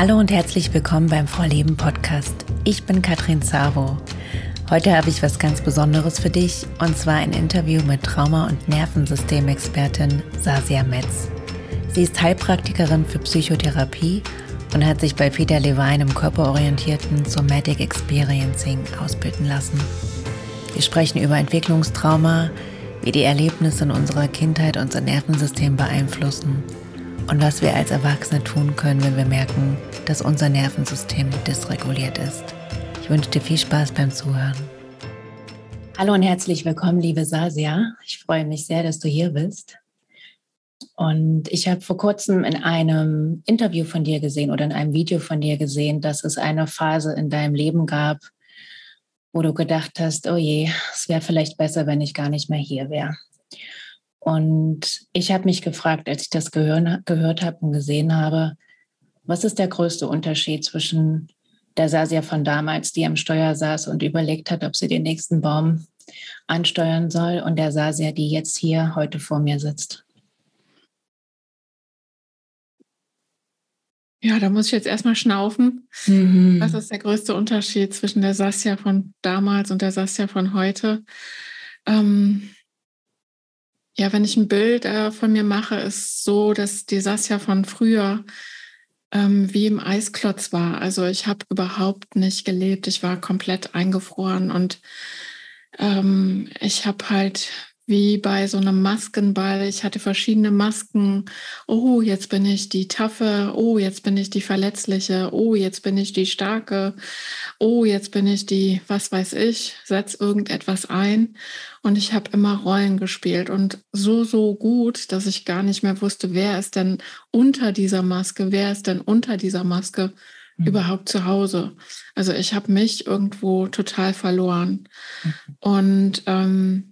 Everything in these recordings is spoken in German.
Hallo und herzlich willkommen beim Vorleben Podcast. Ich bin Katrin Savo. Heute habe ich was ganz Besonderes für dich und zwar ein Interview mit Trauma- und Nervensystemexpertin Sasia Metz. Sie ist Heilpraktikerin für Psychotherapie und hat sich bei Peter Levine im körperorientierten Somatic Experiencing ausbilden lassen. Wir sprechen über Entwicklungstrauma, wie die Erlebnisse in unserer Kindheit unser Nervensystem beeinflussen und was wir als Erwachsene tun können, wenn wir merken, dass unser Nervensystem dysreguliert ist. Ich wünsche dir viel Spaß beim Zuhören. Hallo und herzlich willkommen, liebe Sasia. Ich freue mich sehr, dass du hier bist. Und ich habe vor kurzem in einem Interview von dir gesehen oder in einem Video von dir gesehen, dass es eine Phase in deinem Leben gab, wo du gedacht hast, oh je, es wäre vielleicht besser, wenn ich gar nicht mehr hier wäre. Und ich habe mich gefragt, als ich das gehör, gehört habe und gesehen habe, was ist der größte Unterschied zwischen der Sasia von damals, die am Steuer saß und überlegt hat, ob sie den nächsten Baum ansteuern soll, und der Sasia, die jetzt hier heute vor mir sitzt? Ja, da muss ich jetzt erstmal schnaufen. Mhm. Was ist der größte Unterschied zwischen der Sasja von damals und der Sasja von heute? Ähm, ja, wenn ich ein Bild äh, von mir mache, ist so, dass die Sasja von früher ähm, wie im Eisklotz war. Also ich habe überhaupt nicht gelebt. Ich war komplett eingefroren und ähm, ich habe halt wie bei so einem Maskenball. Ich hatte verschiedene Masken. Oh, jetzt bin ich die Taffe. Oh, jetzt bin ich die Verletzliche. Oh, jetzt bin ich die Starke. Oh, jetzt bin ich die, was weiß ich, setz irgendetwas ein. Und ich habe immer Rollen gespielt und so, so gut, dass ich gar nicht mehr wusste, wer ist denn unter dieser Maske, wer ist denn unter dieser Maske mhm. überhaupt zu Hause. Also ich habe mich irgendwo total verloren. Mhm. Und ähm,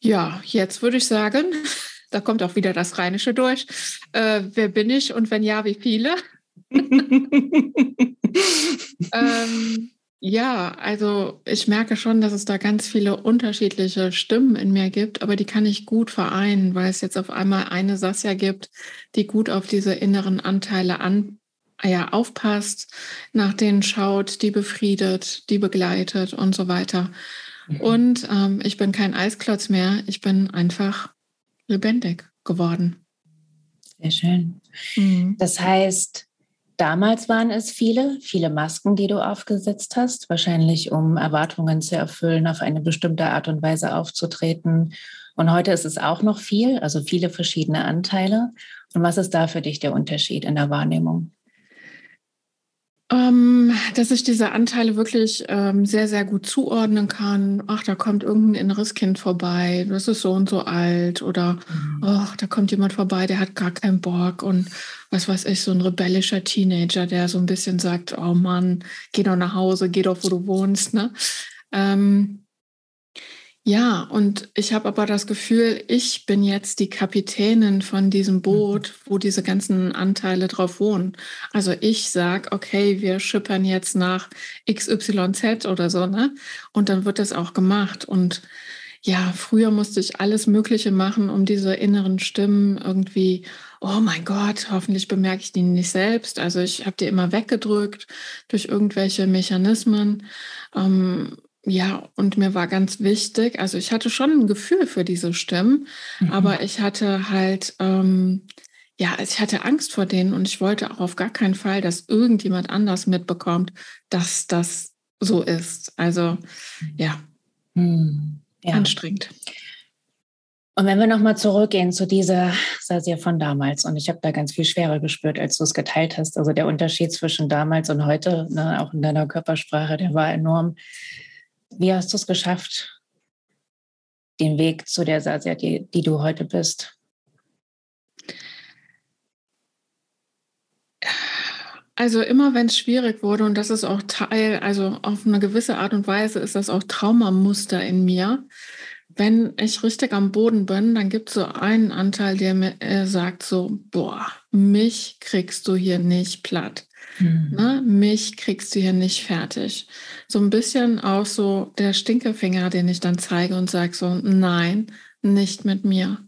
ja, jetzt würde ich sagen, da kommt auch wieder das Rheinische durch. Äh, wer bin ich und wenn ja, wie viele? ähm, ja, also ich merke schon, dass es da ganz viele unterschiedliche Stimmen in mir gibt, aber die kann ich gut vereinen, weil es jetzt auf einmal eine Sasja gibt, die gut auf diese inneren Anteile an, ja, aufpasst, nach denen schaut, die befriedet, die begleitet und so weiter. Und ähm, ich bin kein Eisklotz mehr, ich bin einfach lebendig geworden. Sehr schön. Mhm. Das heißt, damals waren es viele, viele Masken, die du aufgesetzt hast, wahrscheinlich um Erwartungen zu erfüllen, auf eine bestimmte Art und Weise aufzutreten. Und heute ist es auch noch viel, also viele verschiedene Anteile. Und was ist da für dich der Unterschied in der Wahrnehmung? Ähm, dass ich diese Anteile wirklich ähm, sehr, sehr gut zuordnen kann. Ach, da kommt irgendein inneres Kind vorbei, das ist so und so alt. Oder mhm. ach, da kommt jemand vorbei, der hat gar keinen Bock. Und was weiß ich, so ein rebellischer Teenager, der so ein bisschen sagt, oh Mann, geh doch nach Hause, geh doch, wo du wohnst. Ne? Ähm, ja, und ich habe aber das Gefühl, ich bin jetzt die Kapitänin von diesem mhm. Boot, wo diese ganzen Anteile drauf wohnen. Also ich sage, okay, wir schippern jetzt nach XYZ oder so, ne? Und dann wird das auch gemacht. Und ja, früher musste ich alles Mögliche machen, um diese inneren Stimmen irgendwie, oh mein Gott, hoffentlich bemerke ich die nicht selbst. Also ich habe die immer weggedrückt durch irgendwelche Mechanismen. Ähm, ja, und mir war ganz wichtig, also ich hatte schon ein Gefühl für diese Stimmen, mhm. aber ich hatte halt, ähm, ja, ich hatte Angst vor denen und ich wollte auch auf gar keinen Fall, dass irgendjemand anders mitbekommt, dass das so ist. Also ja, mhm. ja. anstrengend. Und wenn wir nochmal zurückgehen zu dieser Sasia von damals, und ich habe da ganz viel Schwere gespürt, als du es geteilt hast. Also der Unterschied zwischen damals und heute, ne, auch in deiner Körpersprache, der war enorm. Wie hast du es geschafft, den Weg zu der Sasia, die, die du heute bist? Also immer wenn es schwierig wurde, und das ist auch Teil, also auf eine gewisse Art und Weise ist das auch Traumamuster in mir. Wenn ich richtig am Boden bin, dann gibt es so einen Anteil, der mir äh, sagt so, boah, mich kriegst du hier nicht platt. Mhm. Ne? Mich kriegst du hier nicht fertig. So ein bisschen auch so der Stinkefinger, den ich dann zeige und sage so, nein, nicht mit mir.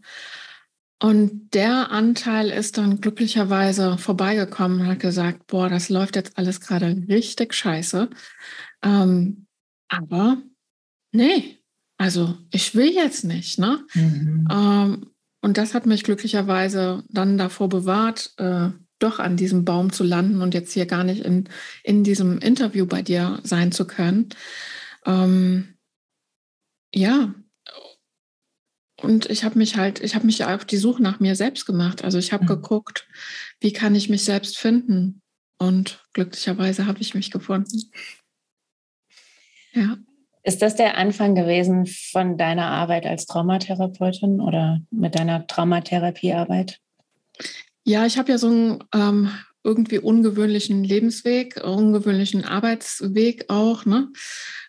Und der Anteil ist dann glücklicherweise vorbeigekommen und hat gesagt, boah, das läuft jetzt alles gerade richtig scheiße. Ähm, aber nee, also ich will jetzt nicht. Ne? Mhm. Ähm, und das hat mich glücklicherweise dann davor bewahrt, äh, doch an diesem Baum zu landen und jetzt hier gar nicht in, in diesem Interview bei dir sein zu können. Ähm, ja, und ich habe mich halt, ich habe mich auf die Suche nach mir selbst gemacht. Also ich habe mhm. geguckt, wie kann ich mich selbst finden? Und glücklicherweise habe ich mich gefunden. Ja. Ist das der Anfang gewesen von deiner Arbeit als Traumatherapeutin oder mit deiner Traumatherapiearbeit? Ja, ich habe ja so einen ähm, irgendwie ungewöhnlichen Lebensweg, ungewöhnlichen Arbeitsweg auch. Ne?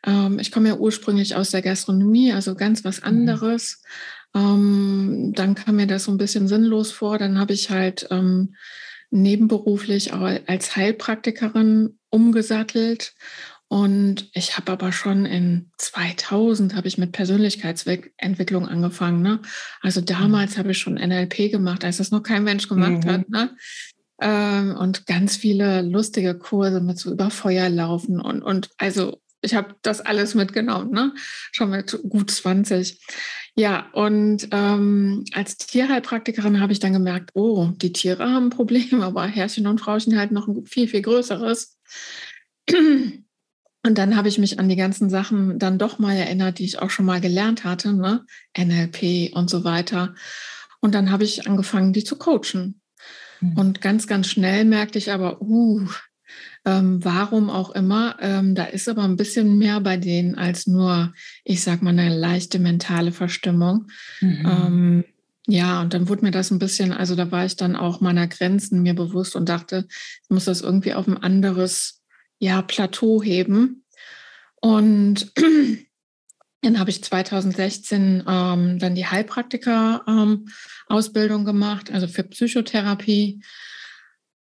Ähm, ich komme ja ursprünglich aus der Gastronomie, also ganz was mhm. anderes. Mhm. Ähm, dann kam mir das so ein bisschen sinnlos vor. Dann habe ich halt ähm, nebenberuflich auch als Heilpraktikerin umgesattelt. Und ich habe aber schon in 2000 habe ich mit Persönlichkeitsentwicklung angefangen. Ne? Also mhm. damals habe ich schon NLP gemacht, als das noch kein Mensch gemacht mhm. hat. Ne? Ähm, und ganz viele lustige Kurse mit so über Feuer laufen und, und also ich habe das alles mitgenommen, ne? schon mit gut 20. Ja, und ähm, als Tierheilpraktikerin habe ich dann gemerkt, oh, die Tiere haben ein Problem, aber Herrchen und Frauchen halt noch ein viel, viel größeres. Und dann habe ich mich an die ganzen Sachen dann doch mal erinnert, die ich auch schon mal gelernt hatte, ne? NLP und so weiter. Und dann habe ich angefangen, die zu coachen. Mhm. Und ganz, ganz schnell merkte ich aber, uh, ähm, warum auch immer. Ähm, da ist aber ein bisschen mehr bei denen als nur, ich sag mal, eine leichte mentale Verstimmung. Mhm. Ähm, ja, und dann wurde mir das ein bisschen, also da war ich dann auch meiner Grenzen mir bewusst und dachte, ich muss das irgendwie auf ein anderes ja, Plateau heben. Und dann habe ich 2016 ähm, dann die Heilpraktiker-Ausbildung ähm, gemacht, also für Psychotherapie.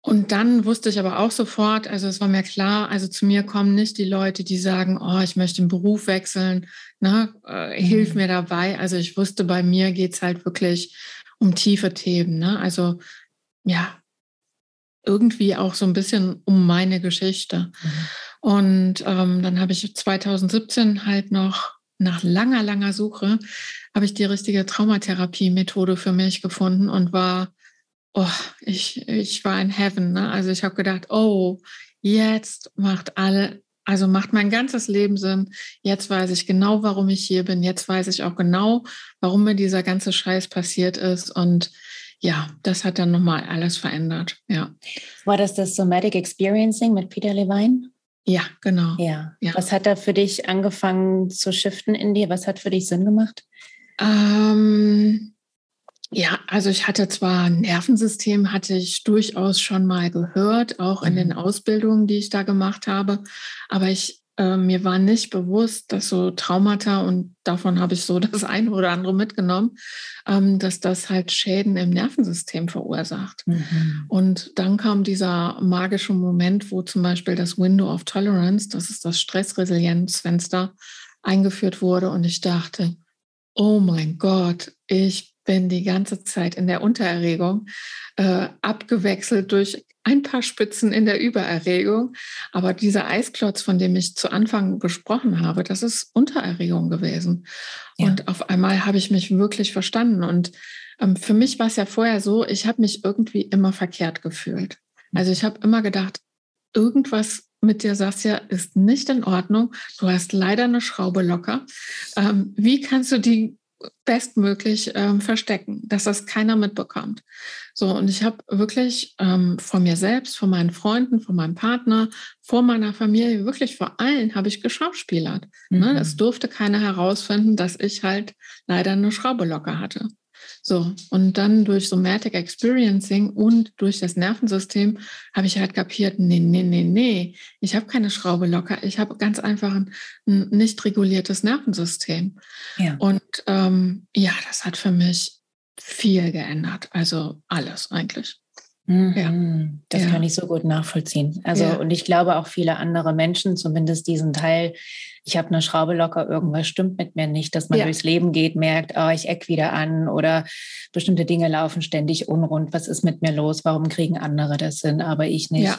Und dann wusste ich aber auch sofort, also es war mir klar, also zu mir kommen nicht die Leute, die sagen, oh, ich möchte den Beruf wechseln, ne, äh, hilf mhm. mir dabei. Also ich wusste, bei mir geht es halt wirklich um tiefe Themen. Ne? Also ja, irgendwie auch so ein bisschen um meine Geschichte. Mhm. Und ähm, dann habe ich 2017 halt noch nach langer, langer Suche, habe ich die richtige Traumatherapie-Methode für mich gefunden und war oh, ich, ich war in Heaven. Ne? Also ich habe gedacht, oh, jetzt macht alle, also macht mein ganzes Leben Sinn. Jetzt weiß ich genau, warum ich hier bin. Jetzt weiß ich auch genau, warum mir dieser ganze Scheiß passiert ist. Und ja, das hat dann nochmal alles verändert. Ja. War das das Somatic Experiencing mit Peter Levine? Ja, genau. Ja. ja. Was hat da für dich angefangen zu shiften in dir? Was hat für dich Sinn gemacht? Ähm, ja, also ich hatte zwar Nervensystem, hatte ich durchaus schon mal gehört, auch in den mhm. Ausbildungen, die ich da gemacht habe, aber ich äh, mir war nicht bewusst, dass so Traumata und davon habe ich so das eine oder andere mitgenommen, ähm, dass das halt Schäden im Nervensystem verursacht. Mhm. Und dann kam dieser magische Moment, wo zum Beispiel das Window of Tolerance, das ist das Stressresilienzfenster, eingeführt wurde und ich dachte, oh mein Gott, ich bin die ganze Zeit in der Untererregung, äh, abgewechselt durch ein paar Spitzen in der Übererregung. Aber dieser Eisklotz, von dem ich zu Anfang gesprochen habe, das ist Untererregung gewesen. Ja. Und auf einmal habe ich mich wirklich verstanden. Und ähm, für mich war es ja vorher so, ich habe mich irgendwie immer verkehrt gefühlt. Also ich habe immer gedacht, irgendwas mit dir, Sasja, ist nicht in Ordnung. Du hast leider eine Schraube locker. Ähm, wie kannst du die bestmöglich ähm, verstecken, dass das keiner mitbekommt. So, und ich habe wirklich ähm, vor mir selbst, vor meinen Freunden, vor meinem Partner, vor meiner Familie, wirklich vor allen habe ich geschauspielert. Ne? Mhm. Ne? Es durfte keiner herausfinden, dass ich halt leider eine Schraube locker hatte. So, und dann durch Somatic Experiencing und durch das Nervensystem habe ich halt kapiert, nee, nee, nee, nee, ich habe keine Schraube locker, ich habe ganz einfach ein, ein, nicht reguliertes Nervensystem. Ja. Und ähm, ja, das hat für mich viel geändert, also alles eigentlich. Mhm. Ja. Das ja. kann ich so gut nachvollziehen. Also, ja. und ich glaube auch viele andere Menschen, zumindest diesen Teil, ich habe eine Schraube locker, irgendwas stimmt mit mir nicht, dass man ja. durchs Leben geht, merkt, oh, ich eck wieder an oder bestimmte Dinge laufen ständig unrund. Was ist mit mir los? Warum kriegen andere das hin, aber ich nicht?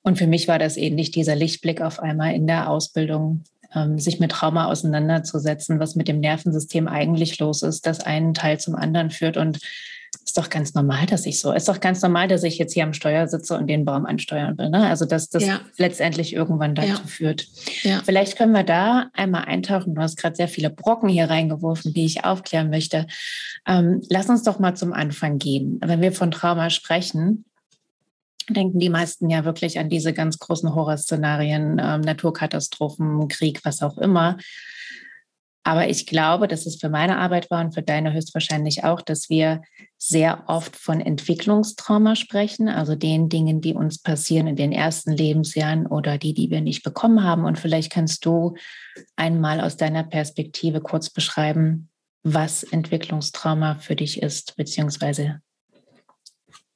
Und für mich war das ähnlich, dieser Lichtblick auf einmal in der Ausbildung, ähm, sich mit Trauma auseinanderzusetzen, was mit dem Nervensystem eigentlich los ist, das einen Teil zum anderen führt und ist doch ganz normal, dass ich so, ist doch ganz normal, dass ich jetzt hier am Steuer sitze und den Baum ansteuern will. Ne? Also, dass das ja. letztendlich irgendwann dazu ja. führt. Ja. Vielleicht können wir da einmal eintauchen. Du hast gerade sehr viele Brocken hier reingeworfen, die ich aufklären möchte. Ähm, lass uns doch mal zum Anfang gehen. Wenn wir von Trauma sprechen, denken die meisten ja wirklich an diese ganz großen Horrorszenarien, ähm, Naturkatastrophen, Krieg, was auch immer. Aber ich glaube, dass es für meine Arbeit war und für deine höchstwahrscheinlich auch, dass wir sehr oft von Entwicklungstrauma sprechen, also den Dingen, die uns passieren in den ersten Lebensjahren oder die, die wir nicht bekommen haben. Und vielleicht kannst du einmal aus deiner Perspektive kurz beschreiben, was Entwicklungstrauma für dich ist, beziehungsweise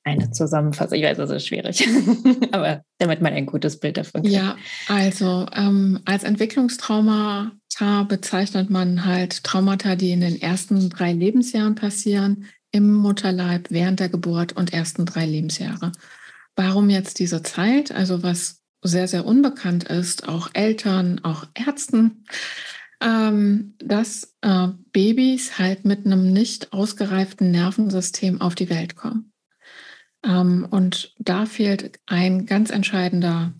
eine Zusammenfassung. Ich weiß, das ist schwierig, aber damit man ein gutes Bild davon kriegt. Ja, also ähm, als Entwicklungstrauma bezeichnet man halt Traumata, die in den ersten drei Lebensjahren passieren, im Mutterleib, während der Geburt und ersten drei Lebensjahre. Warum jetzt diese Zeit? Also was sehr, sehr unbekannt ist, auch Eltern, auch Ärzten, ähm, dass äh, Babys halt mit einem nicht ausgereiften Nervensystem auf die Welt kommen. Ähm, und da fehlt ein ganz entscheidender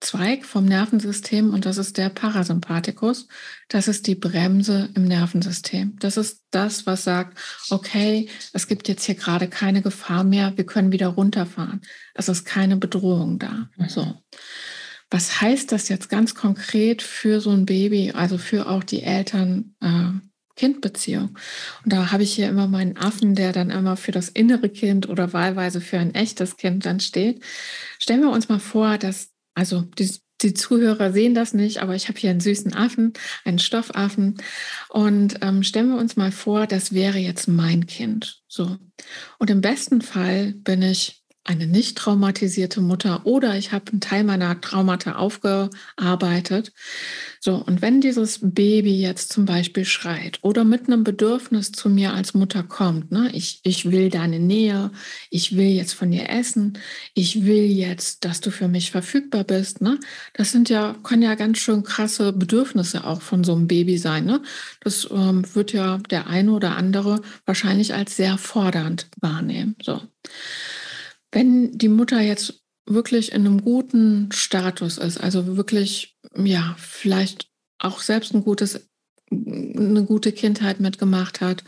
Zweig vom Nervensystem und das ist der Parasympathikus. Das ist die Bremse im Nervensystem. Das ist das, was sagt, okay, es gibt jetzt hier gerade keine Gefahr mehr, wir können wieder runterfahren. Es ist keine Bedrohung da. Mhm. So. Was heißt das jetzt ganz konkret für so ein Baby, also für auch die Eltern? Äh, Kindbeziehung. Und da habe ich hier immer meinen Affen, der dann immer für das innere Kind oder wahlweise für ein echtes Kind dann steht. Stellen wir uns mal vor, dass also die, die Zuhörer sehen das nicht, aber ich habe hier einen süßen Affen, einen Stoffaffen. Und ähm, stellen wir uns mal vor, das wäre jetzt mein Kind. So. Und im besten Fall bin ich eine nicht traumatisierte Mutter oder ich habe einen Teil meiner Traumata aufgearbeitet. So, und wenn dieses Baby jetzt zum Beispiel schreit oder mit einem Bedürfnis zu mir als Mutter kommt, ne, ich, ich will deine Nähe, ich will jetzt von dir essen, ich will jetzt, dass du für mich verfügbar bist, ne, das sind ja, können ja ganz schön krasse Bedürfnisse auch von so einem Baby sein. Ne? Das ähm, wird ja der eine oder andere wahrscheinlich als sehr fordernd wahrnehmen. So. Wenn die Mutter jetzt wirklich in einem guten Status ist, also wirklich, ja, vielleicht auch selbst ein gutes, eine gute Kindheit mitgemacht hat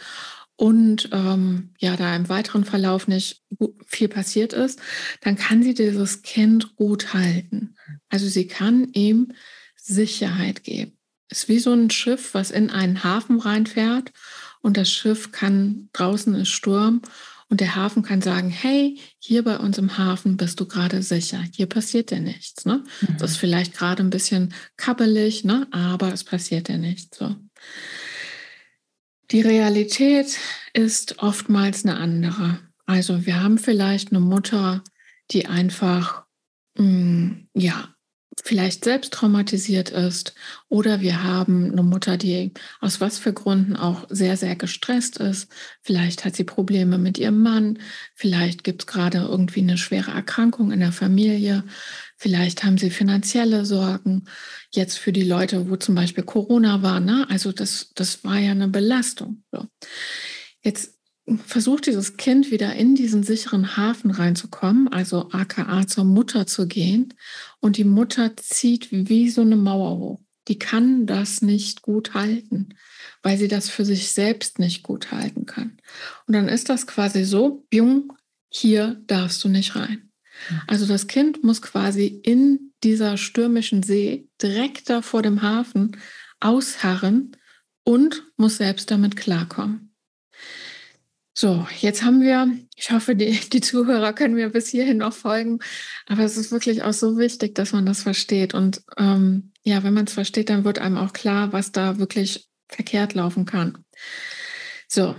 und ähm, ja, da im weiteren Verlauf nicht viel passiert ist, dann kann sie dieses Kind gut halten. Also sie kann ihm Sicherheit geben. Ist wie so ein Schiff, was in einen Hafen reinfährt und das Schiff kann, draußen ist Sturm und der Hafen kann sagen, hey, hier bei uns im Hafen bist du gerade sicher. Hier passiert dir nichts. Ne? Mhm. Das ist vielleicht gerade ein bisschen kabbelig, ne? aber es passiert dir nichts. So. Die Realität ist oftmals eine andere. Also wir haben vielleicht eine Mutter, die einfach mh, mm, ja vielleicht selbst traumatisiert ist oder wir haben eine Mutter, die aus was für Gründen auch sehr, sehr gestresst ist. Vielleicht hat sie Probleme mit ihrem Mann, vielleicht gibt es gerade irgendwie eine schwere Erkrankung in der Familie, vielleicht haben sie finanzielle Sorgen. Jetzt für die Leute, wo zum Beispiel Corona war, ne? also das, das war ja eine Belastung. So. Jetzt versucht dieses Kind wieder in diesen sicheren Hafen reinzukommen, also aka zur Mutter zu gehen. Und die Mutter zieht wie so eine Mauer hoch. Die kann das nicht gut halten, weil sie das für sich selbst nicht gut halten kann. Und dann ist das quasi so, Jung, hier darfst du nicht rein. Also das Kind muss quasi in dieser stürmischen See direkt da vor dem Hafen ausharren und muss selbst damit klarkommen. So, jetzt haben wir, ich hoffe, die, die Zuhörer können mir bis hierhin noch folgen, aber es ist wirklich auch so wichtig, dass man das versteht. Und ähm, ja, wenn man es versteht, dann wird einem auch klar, was da wirklich verkehrt laufen kann. So,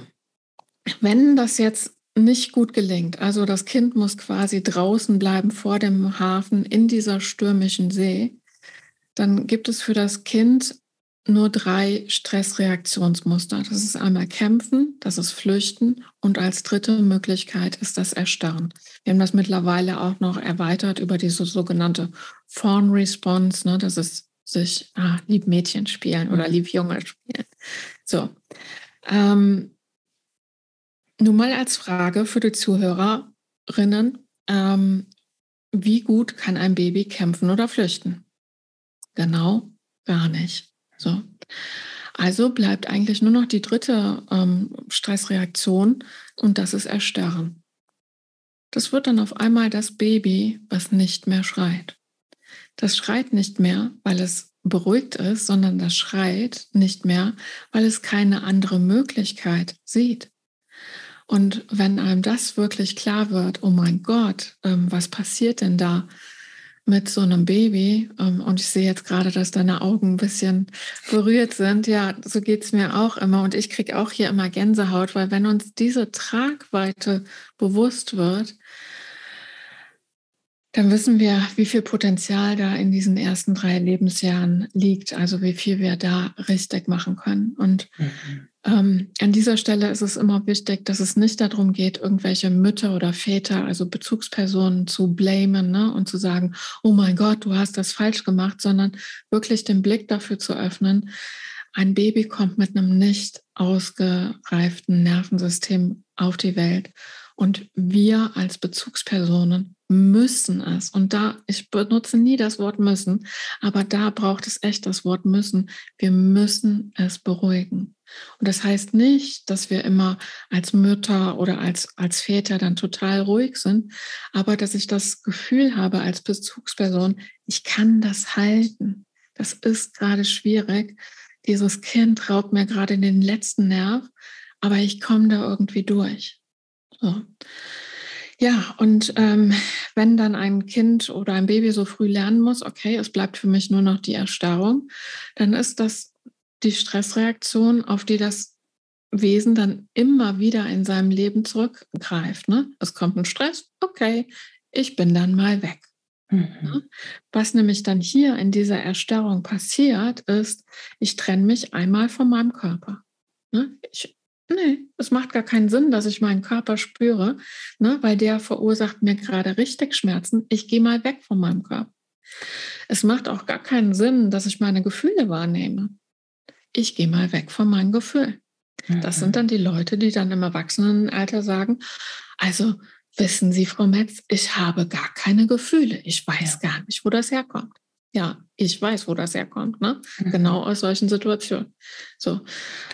wenn das jetzt nicht gut gelingt, also das Kind muss quasi draußen bleiben vor dem Hafen in dieser stürmischen See, dann gibt es für das Kind nur drei Stressreaktionsmuster. Das ist einmal Kämpfen, das ist Flüchten und als dritte Möglichkeit ist das Erstarren. Wir haben das mittlerweile auch noch erweitert über diese sogenannte Fawn Response. Ne? Das ist sich ah, lieb Mädchen spielen oder lieb Junge spielen. So. Ähm, nun mal als Frage für die Zuhörerinnen, ähm, wie gut kann ein Baby kämpfen oder flüchten? Genau, gar nicht. So. Also bleibt eigentlich nur noch die dritte ähm, Stressreaktion und das ist Erstarren. Das wird dann auf einmal das Baby, was nicht mehr schreit. Das schreit nicht mehr, weil es beruhigt ist, sondern das schreit nicht mehr, weil es keine andere Möglichkeit sieht. Und wenn einem das wirklich klar wird, oh mein Gott, ähm, was passiert denn da mit so einem Baby? Ähm, und ich sehe jetzt gerade, dass deine Augen ein bisschen berührt sind. Ja, so geht es mir auch immer. Und ich kriege auch hier immer Gänsehaut, weil wenn uns diese Tragweite bewusst wird, dann wissen wir, wie viel Potenzial da in diesen ersten drei Lebensjahren liegt, also wie viel wir da richtig machen können. Und mhm. ähm, an dieser Stelle ist es immer wichtig, dass es nicht darum geht, irgendwelche Mütter oder Väter, also Bezugspersonen zu blamen ne, und zu sagen, oh mein Gott, du hast das falsch gemacht, sondern wirklich den Blick dafür zu öffnen. Ein Baby kommt mit einem nicht ausgereiften Nervensystem auf die Welt und wir als Bezugspersonen müssen es. Und da, ich benutze nie das Wort müssen, aber da braucht es echt das Wort müssen. Wir müssen es beruhigen. Und das heißt nicht, dass wir immer als Mütter oder als, als Väter dann total ruhig sind, aber dass ich das Gefühl habe als Bezugsperson, ich kann das halten. Das ist gerade schwierig. Dieses Kind raubt mir gerade den letzten Nerv, aber ich komme da irgendwie durch. So. Ja, und ähm, wenn dann ein Kind oder ein Baby so früh lernen muss, okay, es bleibt für mich nur noch die Erstarrung, dann ist das die Stressreaktion, auf die das Wesen dann immer wieder in seinem Leben zurückgreift. Ne? Es kommt ein Stress, okay, ich bin dann mal weg. Mhm. Was nämlich dann hier in dieser Erstarrung passiert, ist, ich trenne mich einmal von meinem Körper. Ne? Ich Nee, es macht gar keinen Sinn, dass ich meinen Körper spüre, ne, weil der verursacht mir gerade richtig Schmerzen. Ich gehe mal weg von meinem Körper. Es macht auch gar keinen Sinn, dass ich meine Gefühle wahrnehme. Ich gehe mal weg von meinem Gefühl. Das sind mhm. dann die Leute, die dann im Erwachsenenalter sagen, also wissen Sie, Frau Metz, ich habe gar keine Gefühle. Ich weiß ja. gar nicht, wo das herkommt. Ja, ich weiß, wo das herkommt, ne? Mhm. Genau aus solchen Situationen. So,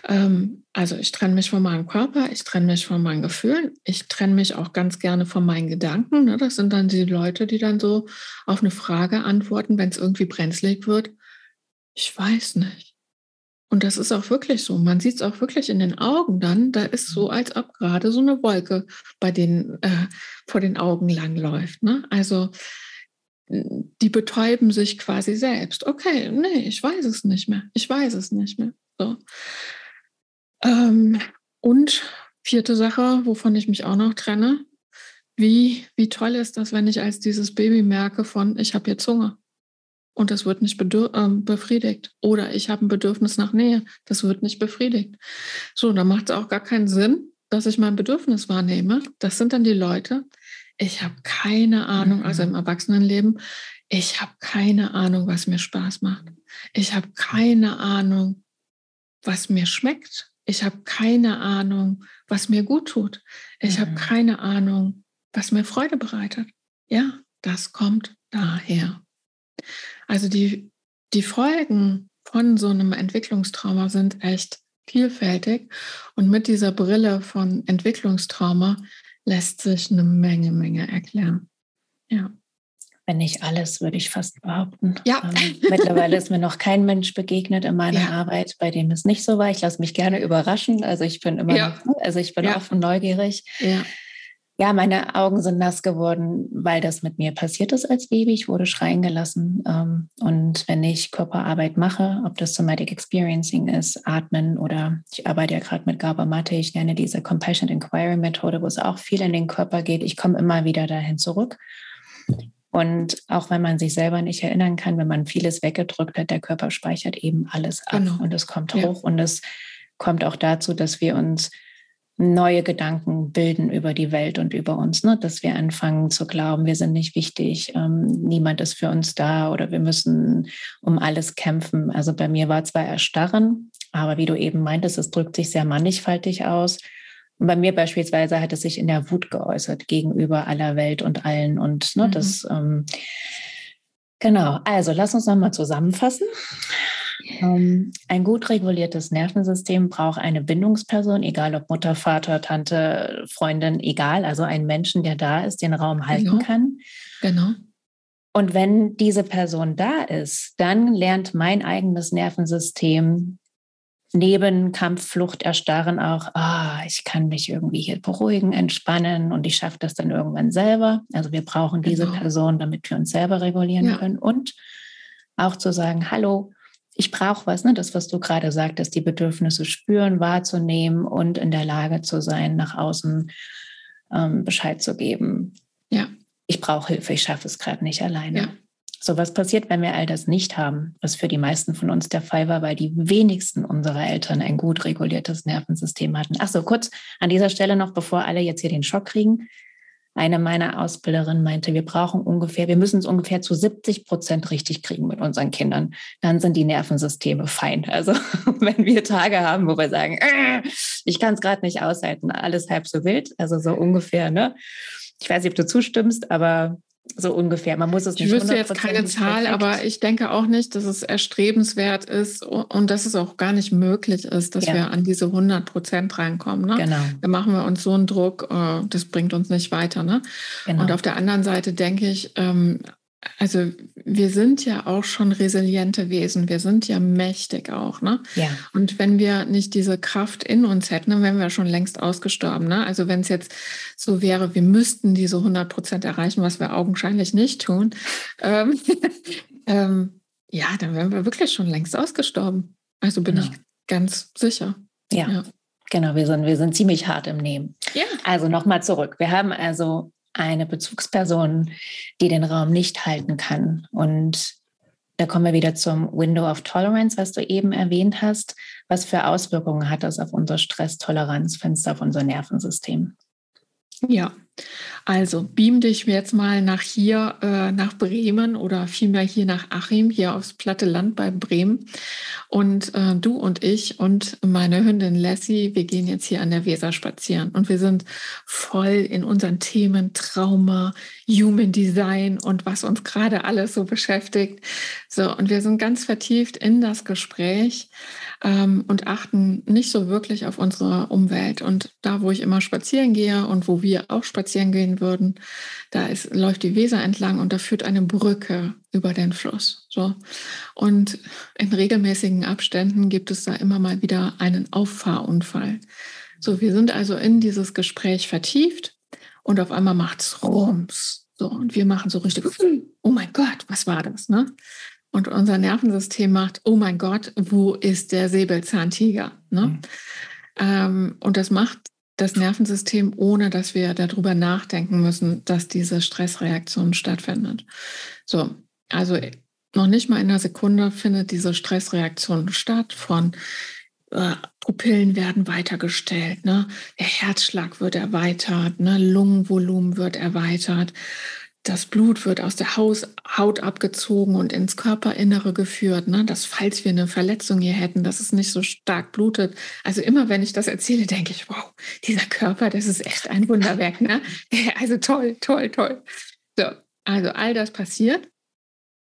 ähm, also ich trenne mich von meinem Körper, ich trenne mich von meinen Gefühlen, ich trenne mich auch ganz gerne von meinen Gedanken. Ne? Das sind dann die Leute, die dann so auf eine Frage antworten, wenn es irgendwie brenzlig wird. Ich weiß nicht. Und das ist auch wirklich so. Man sieht es auch wirklich in den Augen dann. Da ist so, mhm. als ob gerade so eine Wolke bei den äh, vor den Augen langläuft. Ne? Also die betäuben sich quasi selbst. Okay, nee, ich weiß es nicht mehr. Ich weiß es nicht mehr. So. Ähm, und vierte Sache, wovon ich mich auch noch trenne. Wie, wie toll ist das, wenn ich als dieses Baby merke von, ich habe jetzt Hunger und das wird nicht äh, befriedigt. Oder ich habe ein Bedürfnis nach Nähe, das wird nicht befriedigt. So, da macht es auch gar keinen Sinn, dass ich mein Bedürfnis wahrnehme. Das sind dann die Leute, ich habe keine Ahnung, also im mhm. Erwachsenenleben, ich habe keine Ahnung, was mir Spaß macht. Ich habe keine Ahnung, was mir schmeckt. Ich habe keine Ahnung, was mir gut tut. Ich mhm. habe keine Ahnung, was mir Freude bereitet. Ja, das kommt daher. Also die, die Folgen von so einem Entwicklungstrauma sind echt vielfältig. Und mit dieser Brille von Entwicklungstrauma lässt sich eine Menge, Menge erklären. Ja. Wenn nicht alles, würde ich fast behaupten. Ja. Ähm, mittlerweile ist mir noch kein Mensch begegnet in meiner ja. Arbeit, bei dem es nicht so war. Ich lasse mich gerne überraschen. Also ich bin immer, ja. noch, also ich bin ja. offen neugierig. Ja. Ja, meine Augen sind nass geworden, weil das mit mir passiert ist als Baby. Ich wurde schreien gelassen. Ähm, und wenn ich Körperarbeit mache, ob das Somatic Experiencing ist, Atmen oder ich arbeite ja gerade mit Gaba Mate, ich nenne diese Compassion Inquiry Methode, wo es auch viel in den Körper geht. Ich komme immer wieder dahin zurück. Und auch wenn man sich selber nicht erinnern kann, wenn man vieles weggedrückt hat, der Körper speichert eben alles ab genau. und es kommt ja. hoch und es kommt auch dazu, dass wir uns neue Gedanken bilden über die Welt und über uns, ne? dass wir anfangen zu glauben, wir sind nicht wichtig, ähm, niemand ist für uns da oder wir müssen um alles kämpfen. Also bei mir war zwar Erstarren, aber wie du eben meintest, es drückt sich sehr mannigfaltig aus. Und bei mir beispielsweise hat es sich in der Wut geäußert gegenüber aller Welt und allen. Und ne, mhm. das, ähm, genau, also lass uns nochmal zusammenfassen. Ähm, ein gut reguliertes Nervensystem braucht eine Bindungsperson, egal ob Mutter, Vater, Tante, Freundin, egal, also einen Menschen, der da ist, den Raum halten genau. kann. Genau. Und wenn diese Person da ist, dann lernt mein eigenes Nervensystem neben Kampf, Flucht, Erstarren auch, ah, ich kann mich irgendwie hier beruhigen, entspannen und ich schaffe das dann irgendwann selber. Also wir brauchen diese genau. Person, damit wir uns selber regulieren ja. können und auch zu sagen, hallo, ich brauche was, ne? das, was du gerade sagtest, die Bedürfnisse spüren, wahrzunehmen und in der Lage zu sein, nach außen ähm, Bescheid zu geben. Ja. Ich brauche Hilfe, ich schaffe es gerade nicht alleine. Ja. So, was passiert, wenn wir all das nicht haben, was für die meisten von uns der Fall war, weil die wenigsten unserer Eltern ein gut reguliertes Nervensystem hatten. Ach so, kurz an dieser Stelle noch, bevor alle jetzt hier den Schock kriegen. Eine meiner Ausbilderinnen meinte, wir brauchen ungefähr, wir müssen es ungefähr zu 70 Prozent richtig kriegen mit unseren Kindern. Dann sind die Nervensysteme fein. Also wenn wir Tage haben, wo wir sagen, äh, ich kann es gerade nicht aushalten, alles halb so wild, also so ungefähr, ne? Ich weiß nicht, ob du zustimmst, aber so ungefähr. Man muss es nicht Ich wüsste jetzt keine Zahl, perfekt. aber ich denke auch nicht, dass es erstrebenswert ist und dass es auch gar nicht möglich ist, dass ja. wir an diese 100 Prozent reinkommen. Ne? Genau. Da machen wir uns so einen Druck, äh, das bringt uns nicht weiter. Ne? Genau. Und auf der anderen Seite denke ich, ähm, also wir sind ja auch schon resiliente Wesen, wir sind ja mächtig auch, ne? Ja. Und wenn wir nicht diese Kraft in uns hätten, dann wären wir schon längst ausgestorben, ne? Also wenn es jetzt so wäre, wir müssten diese 100 Prozent erreichen, was wir augenscheinlich nicht tun, ähm, ähm, ja, dann wären wir wirklich schon längst ausgestorben. Also bin genau. ich ganz sicher. Ja. ja. Genau, wir sind, wir sind ziemlich hart im Nehmen. Ja. Also nochmal zurück. Wir haben also eine Bezugsperson, die den Raum nicht halten kann. Und da kommen wir wieder zum Window of Tolerance, was du eben erwähnt hast. Was für Auswirkungen hat das auf unser Stresstoleranzfenster, auf unser Nervensystem? Ja, also beam dich jetzt mal nach hier, äh, nach Bremen oder vielmehr hier nach Achim, hier aufs platte Land bei Bremen. Und äh, du und ich und meine Hündin Lassie, wir gehen jetzt hier an der Weser spazieren und wir sind voll in unseren Themen Trauma, Human Design und was uns gerade alles so beschäftigt. So, und wir sind ganz vertieft in das Gespräch ähm, und achten nicht so wirklich auf unsere Umwelt. Und da, wo ich immer spazieren gehe und wo wir auch spazieren gehen würden, da ist, läuft die Weser entlang und da führt eine Brücke über den Fluss. So. Und in regelmäßigen Abständen gibt es da immer mal wieder einen Auffahrunfall. So, wir sind also in dieses Gespräch vertieft und auf einmal macht es Rums. So, und wir machen so richtig, oh mein Gott, was war das? Ne? und unser Nervensystem macht, oh mein Gott, wo ist der Säbelzahntiger? Ne? Mhm. Ähm, und das macht das Nervensystem, ohne dass wir darüber nachdenken müssen, dass diese Stressreaktion stattfindet. So, also noch nicht mal in einer Sekunde findet diese Stressreaktion statt von äh, Pupillen werden weitergestellt, ne? der Herzschlag wird erweitert, ne? Lungenvolumen wird erweitert, das Blut wird aus der Haut abgezogen und ins Körperinnere geführt, ne? dass falls wir eine Verletzung hier hätten, dass es nicht so stark blutet. Also immer, wenn ich das erzähle, denke ich, wow, dieser Körper, das ist echt ein Wunderwerk. Ne? Also toll, toll, toll. So, also all das passiert.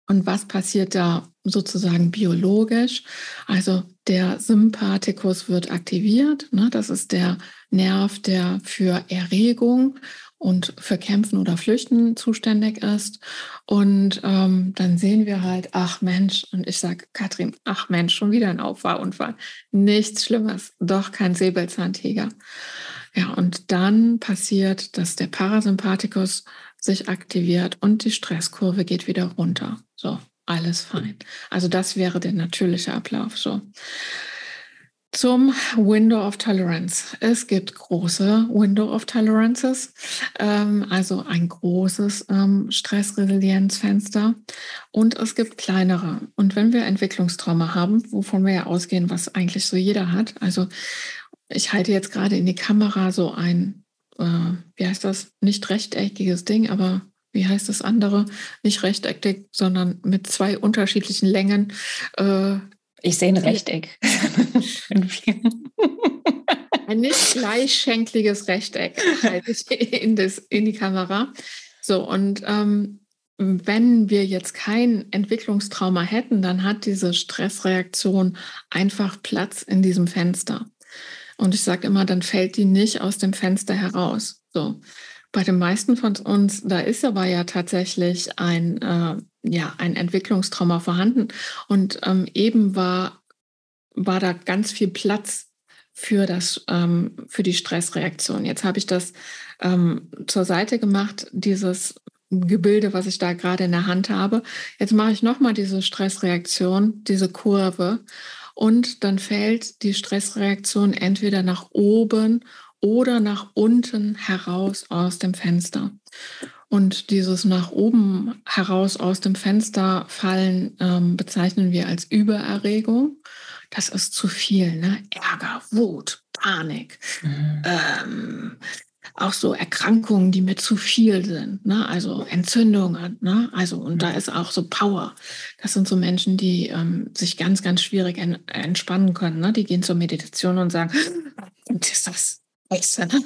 Und was passiert da sozusagen biologisch? Also der Sympathikus wird aktiviert. Ne? Das ist der Nerv, der für Erregung und für Kämpfen oder Flüchten zuständig ist. Und ähm, dann sehen wir halt, ach Mensch, und ich sage, Katrin, ach Mensch, schon wieder ein Auffahrunfall. Nichts Schlimmes, doch kein Säbelzahntiger. Ja, und dann passiert, dass der Parasympathikus sich aktiviert und die Stresskurve geht wieder runter. So, alles fein. Also das wäre der natürliche Ablauf. So. Zum Window of Tolerance. Es gibt große Window of Tolerances, ähm, also ein großes ähm, Stressresilienzfenster und es gibt kleinere. Und wenn wir Entwicklungstrauma haben, wovon wir ja ausgehen, was eigentlich so jeder hat, also ich halte jetzt gerade in die Kamera so ein, äh, wie heißt das, nicht rechteckiges Ding, aber wie heißt das andere? Nicht rechteckig, sondern mit zwei unterschiedlichen Längen. Äh, ich sehe ein Rechteck. ein nicht gleichschenkliges Rechteck halte ich in, das, in die Kamera. So, und ähm, wenn wir jetzt kein Entwicklungstrauma hätten, dann hat diese Stressreaktion einfach Platz in diesem Fenster. Und ich sage immer, dann fällt die nicht aus dem Fenster heraus. So. Bei den meisten von uns, da ist aber ja tatsächlich ein, äh, ja, ein Entwicklungstrauma vorhanden. Und ähm, eben war, war da ganz viel Platz für, das, ähm, für die Stressreaktion. Jetzt habe ich das ähm, zur Seite gemacht, dieses Gebilde, was ich da gerade in der Hand habe. Jetzt mache ich nochmal diese Stressreaktion, diese Kurve und dann fällt die Stressreaktion entweder nach oben oder nach unten heraus aus dem Fenster. Und dieses nach oben heraus aus dem Fenster fallen ähm, bezeichnen wir als Übererregung. Das ist zu viel, ne? Ärger, Wut, Panik, mhm. ähm, auch so Erkrankungen, die mir zu viel sind, ne? also Entzündungen, ne? also und da ist auch so Power. Das sind so Menschen, die ähm, sich ganz, ganz schwierig en entspannen können. Ne? Die gehen zur Meditation und sagen, und ist das Scheiße, ne?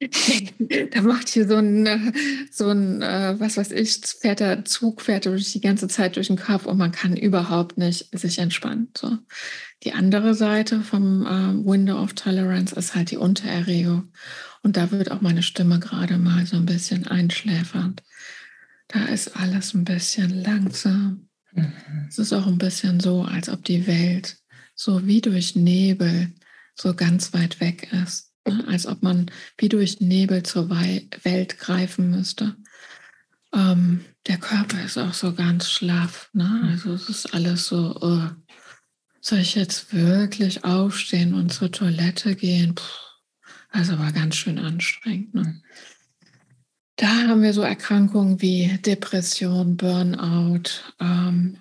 da macht hier so ein, äh, so ein, äh, was weiß ich, fährt der Zug, fährt durch die ganze Zeit durch den Kopf und man kann überhaupt nicht sich entspannen. So. Die andere Seite vom äh, Window of Tolerance ist halt die Untererregung. Und da wird auch meine Stimme gerade mal so ein bisschen einschläfernd. Da ist alles ein bisschen langsam. Mhm. Es ist auch ein bisschen so, als ob die Welt so wie durch Nebel so ganz weit weg ist. Ne? als ob man wie durch Nebel zur Welt greifen müsste. Ähm, der Körper ist auch so ganz schlaff. Ne? Mhm. Also es ist alles so, oh, soll ich jetzt wirklich aufstehen und zur Toilette gehen? Puh, also war ganz schön anstrengend. Ne? Mhm. Da haben wir so Erkrankungen wie Depression, Burnout, ähm,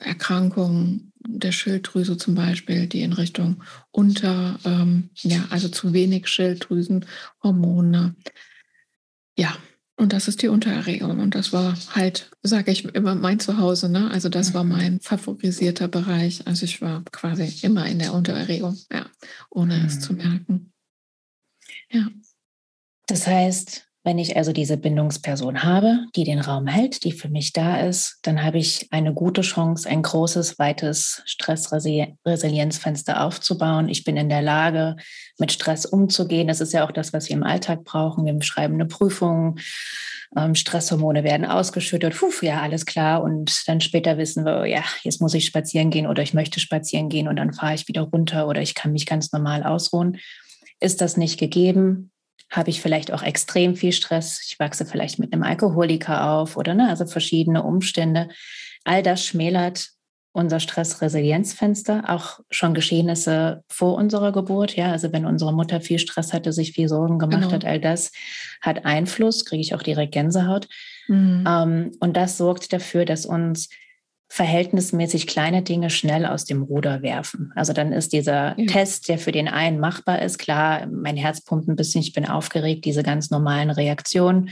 Erkrankungen der Schilddrüse zum Beispiel, die in Richtung unter, ähm, ja, also zu wenig Schilddrüsenhormone. Ja, und das ist die Untererregung. Und das war halt, sage ich immer, mein Zuhause. Ne? Also das war mhm. mein favorisierter Bereich. Also ich war quasi immer in der Untererregung, ja, ohne mhm. es zu merken. Ja. Das heißt, wenn ich also diese Bindungsperson habe, die den Raum hält, die für mich da ist, dann habe ich eine gute Chance, ein großes, weites Stressresilienzfenster aufzubauen. Ich bin in der Lage, mit Stress umzugehen. Das ist ja auch das, was wir im Alltag brauchen. Wir schreiben eine Prüfung, ähm, Stresshormone werden ausgeschüttet. Puh, ja, alles klar. Und dann später wissen wir, ja, jetzt muss ich spazieren gehen oder ich möchte spazieren gehen und dann fahre ich wieder runter oder ich kann mich ganz normal ausruhen. Ist das nicht gegeben, habe ich vielleicht auch extrem viel Stress. Ich wachse vielleicht mit einem Alkoholiker auf oder ne, also verschiedene Umstände. All das schmälert unser Stressresilienzfenster, auch schon Geschehnisse vor unserer Geburt. Ja, also wenn unsere Mutter viel Stress hatte, sich viel Sorgen gemacht genau. hat, all das hat Einfluss, kriege ich auch direkt Gänsehaut. Mhm. Ähm, und das sorgt dafür, dass uns verhältnismäßig kleine Dinge schnell aus dem Ruder werfen. Also dann ist dieser ja. Test, der für den einen machbar ist, klar, mein Herz pumpt ein bisschen, ich bin aufgeregt, diese ganz normalen Reaktionen.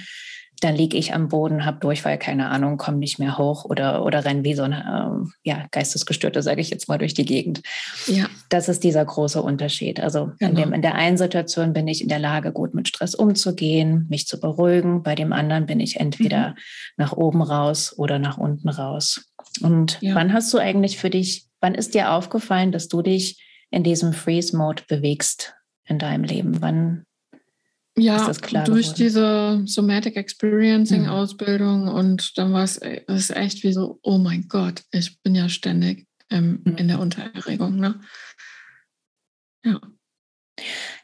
Dann liege ich am Boden, habe Durchfall, keine Ahnung, komme nicht mehr hoch oder, oder renne wie so ein äh, ja, Geistesgestörte, sage ich jetzt mal, durch die Gegend. Ja. Das ist dieser große Unterschied. Also genau. in, dem, in der einen Situation bin ich in der Lage, gut mit Stress umzugehen, mich zu beruhigen. Bei dem anderen bin ich entweder mhm. nach oben raus oder nach unten raus. Und ja. wann hast du eigentlich für dich, wann ist dir aufgefallen, dass du dich in diesem Freeze-Mode bewegst in deinem Leben? Wann ja, durch geworden? diese Somatic Experiencing mhm. Ausbildung und dann war es, es echt wie so, oh mein Gott, ich bin ja ständig ähm, mhm. in der Untererregung. Ne? Ja.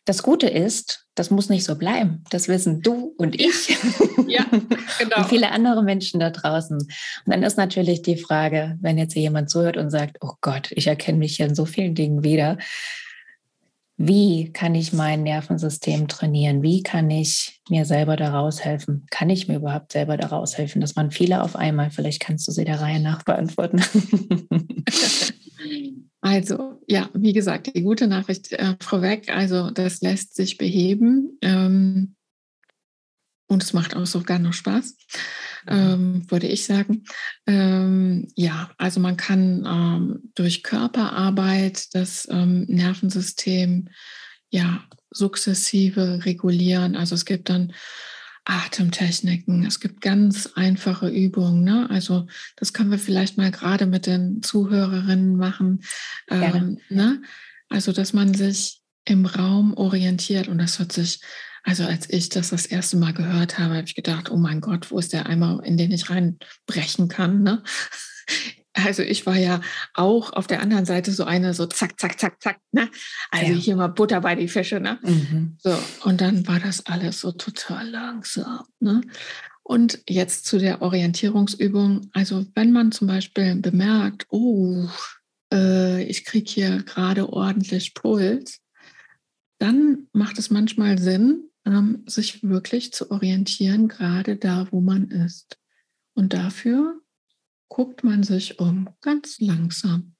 Das Gute ist, das muss nicht so bleiben. Das wissen du und ich. Ja, genau. und viele andere Menschen da draußen. Und dann ist natürlich die Frage, wenn jetzt jemand zuhört und sagt, oh Gott, ich erkenne mich hier in so vielen Dingen wieder. Wie kann ich mein Nervensystem trainieren? Wie kann ich mir selber daraus helfen? Kann ich mir überhaupt selber daraus helfen? Das waren viele auf einmal. Vielleicht kannst du sie der Reihe nach beantworten. Also, ja, wie gesagt, die gute Nachricht äh, vorweg, also das lässt sich beheben ähm, und es macht auch sogar noch Spaß, mhm. ähm, würde ich sagen. Ähm, ja, also man kann ähm, durch Körperarbeit das ähm, Nervensystem ja sukzessive regulieren. Also es gibt dann Atemtechniken. Es gibt ganz einfache Übungen. Ne? Also das können wir vielleicht mal gerade mit den Zuhörerinnen machen. Ähm, ne? Also dass man sich im Raum orientiert und das hört sich, also als ich das das erste Mal gehört habe, habe ich gedacht, oh mein Gott, wo ist der Eimer, in den ich reinbrechen kann? Ne? Also ich war ja auch auf der anderen Seite so eine, so zack, zack, zack, zack, ne? Also ja. hier mal Butter bei die Fische, ne? Mhm. So, und dann war das alles so total langsam, ne? Und jetzt zu der Orientierungsübung. Also wenn man zum Beispiel bemerkt, oh, äh, ich kriege hier gerade ordentlich Puls, dann macht es manchmal Sinn, ähm, sich wirklich zu orientieren, gerade da, wo man ist. Und dafür guckt man sich um, ganz langsam.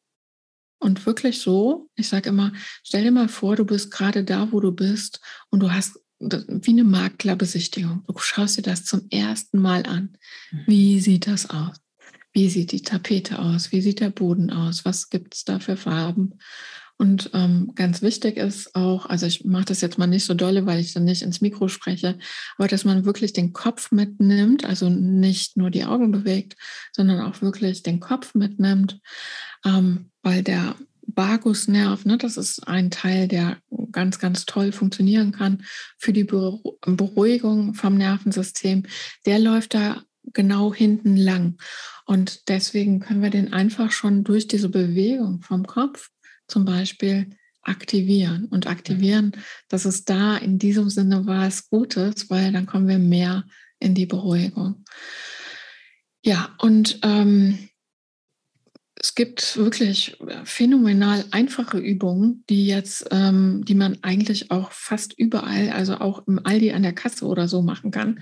Und wirklich so, ich sage immer, stell dir mal vor, du bist gerade da, wo du bist und du hast wie eine Maklerbesichtigung. Du schaust dir das zum ersten Mal an. Mhm. Wie sieht das aus? Wie sieht die Tapete aus? Wie sieht der Boden aus? Was gibt es da für Farben? Und ähm, ganz wichtig ist auch, also ich mache das jetzt mal nicht so dolle, weil ich dann nicht ins Mikro spreche, aber dass man wirklich den Kopf mitnimmt, also nicht nur die Augen bewegt, sondern auch wirklich den Kopf mitnimmt, ähm, weil der Vagusnerv, ne, das ist ein Teil, der ganz, ganz toll funktionieren kann für die Beruhigung vom Nervensystem. Der läuft da genau hinten lang. Und deswegen können wir den einfach schon durch diese Bewegung vom Kopf zum Beispiel aktivieren. Und aktivieren, dass es da in diesem Sinne was Gutes, weil dann kommen wir mehr in die Beruhigung. Ja, und ähm, es gibt wirklich phänomenal einfache Übungen, die jetzt, ähm, die man eigentlich auch fast überall, also auch im Aldi an der Kasse oder so machen kann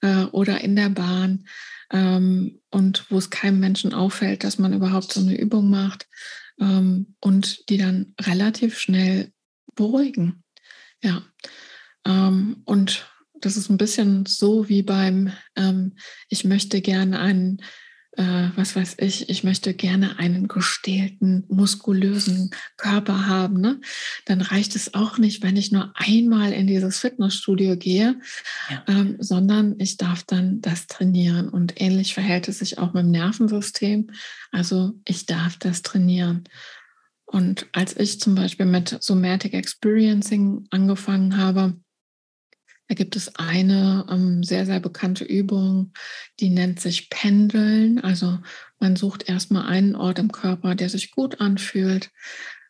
mhm. äh, oder in der Bahn ähm, und wo es keinem Menschen auffällt, dass man überhaupt so eine Übung macht ähm, und die dann relativ schnell beruhigen. Ja. Ähm, und das ist ein bisschen so wie beim, ähm, ich möchte gerne einen äh, was weiß ich, ich möchte gerne einen gestählten, muskulösen Körper haben, ne? dann reicht es auch nicht, wenn ich nur einmal in dieses Fitnessstudio gehe, ja. ähm, sondern ich darf dann das trainieren. Und ähnlich verhält es sich auch mit dem Nervensystem. Also ich darf das trainieren. Und als ich zum Beispiel mit Somatic Experiencing angefangen habe, da gibt es eine ähm, sehr, sehr bekannte Übung, die nennt sich Pendeln. Also man sucht erstmal einen Ort im Körper, der sich gut anfühlt.